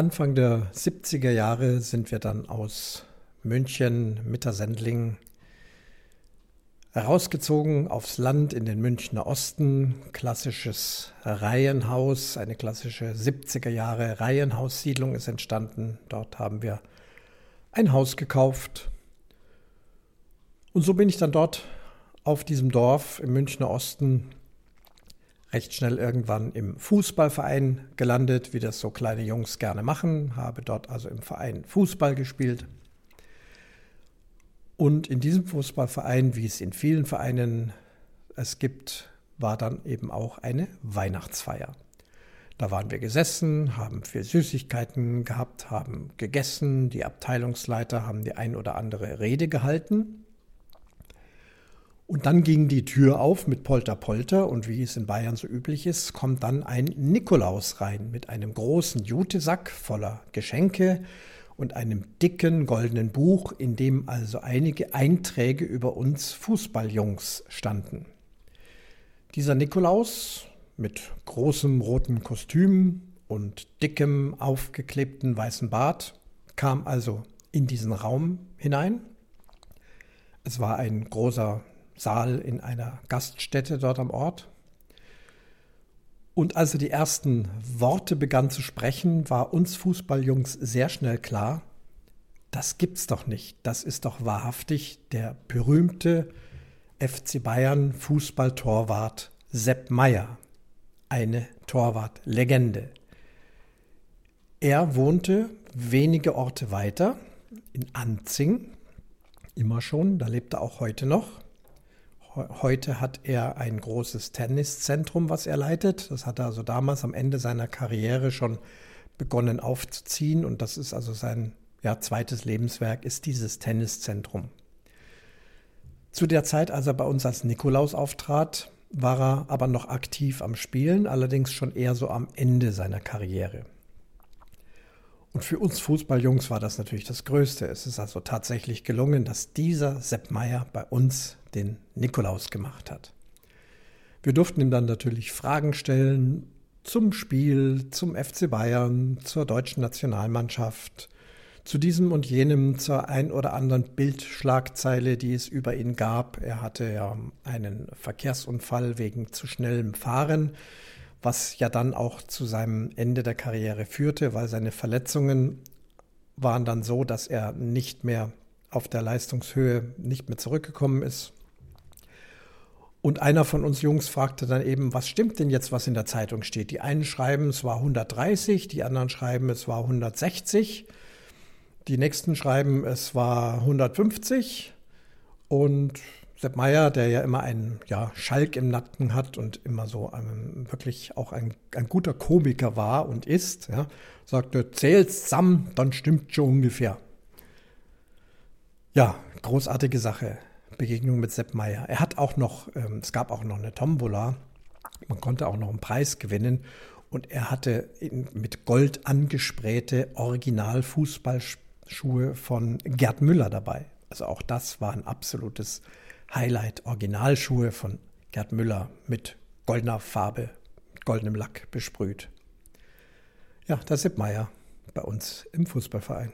Anfang der 70er Jahre sind wir dann aus München, Mittersendling Herausgezogen aufs Land in den Münchner Osten, klassisches Reihenhaus, eine klassische 70er Jahre Reihenhaussiedlung ist entstanden. Dort haben wir ein Haus gekauft. Und so bin ich dann dort auf diesem Dorf im Münchner Osten recht schnell irgendwann im Fußballverein gelandet, wie das so kleine Jungs gerne machen, habe dort also im Verein Fußball gespielt und in diesem Fußballverein, wie es in vielen Vereinen es gibt, war dann eben auch eine Weihnachtsfeier. Da waren wir gesessen, haben viel Süßigkeiten gehabt, haben gegessen, die Abteilungsleiter haben die ein oder andere Rede gehalten. Und dann ging die Tür auf mit Polter Polter und wie es in Bayern so üblich ist, kommt dann ein Nikolaus rein mit einem großen Jutesack voller Geschenke und einem dicken goldenen Buch, in dem also einige Einträge über uns Fußballjungs standen. Dieser Nikolaus mit großem roten Kostüm und dickem aufgeklebten weißen Bart kam also in diesen Raum hinein. Es war ein großer Saal in einer Gaststätte dort am Ort. Und als er die ersten Worte begann zu sprechen, war uns Fußballjungs sehr schnell klar, das gibt's doch nicht. Das ist doch wahrhaftig der berühmte FC Bayern Fußballtorwart Sepp Meyer, eine Torwartlegende. Er wohnte wenige Orte weiter in Anzing, immer schon, da lebt er auch heute noch. Heute hat er ein großes Tenniszentrum, was er leitet. Das hat er also damals am Ende seiner Karriere schon begonnen aufzuziehen. Und das ist also sein ja, zweites Lebenswerk, ist dieses Tenniszentrum. Zu der Zeit, als er bei uns als Nikolaus auftrat, war er aber noch aktiv am Spielen, allerdings schon eher so am Ende seiner Karriere. Und für uns Fußballjungs war das natürlich das Größte. Es ist also tatsächlich gelungen, dass dieser Sepp Meier bei uns den Nikolaus gemacht hat. Wir durften ihm dann natürlich Fragen stellen zum Spiel, zum FC Bayern, zur deutschen Nationalmannschaft, zu diesem und jenem zur ein oder anderen Bildschlagzeile, die es über ihn gab. Er hatte ja einen Verkehrsunfall wegen zu schnellem Fahren, was ja dann auch zu seinem Ende der Karriere führte, weil seine Verletzungen waren dann so, dass er nicht mehr auf der Leistungshöhe nicht mehr zurückgekommen ist. Und einer von uns Jungs fragte dann eben, was stimmt denn jetzt, was in der Zeitung steht? Die einen schreiben, es war 130, die anderen schreiben, es war 160. Die nächsten schreiben, es war 150. Und Sepp Meyer, der ja immer einen ja, Schalk im Nacken hat und immer so ein, wirklich auch ein, ein, guter Komiker war und ist, ja, sagte, zähl's zusammen, dann stimmt schon ungefähr. Ja, großartige Sache. Begegnung mit Sepp Meyer. Er hat auch noch, ähm, es gab auch noch eine Tombola. Man konnte auch noch einen Preis gewinnen. Und er hatte in, mit Gold angesprayte Original-Fußballschuhe von Gerd Müller dabei. Also auch das war ein absolutes Highlight. Originalschuhe von Gerd Müller mit goldener Farbe, goldenem Lack besprüht. Ja, das ist Meier bei uns im Fußballverein.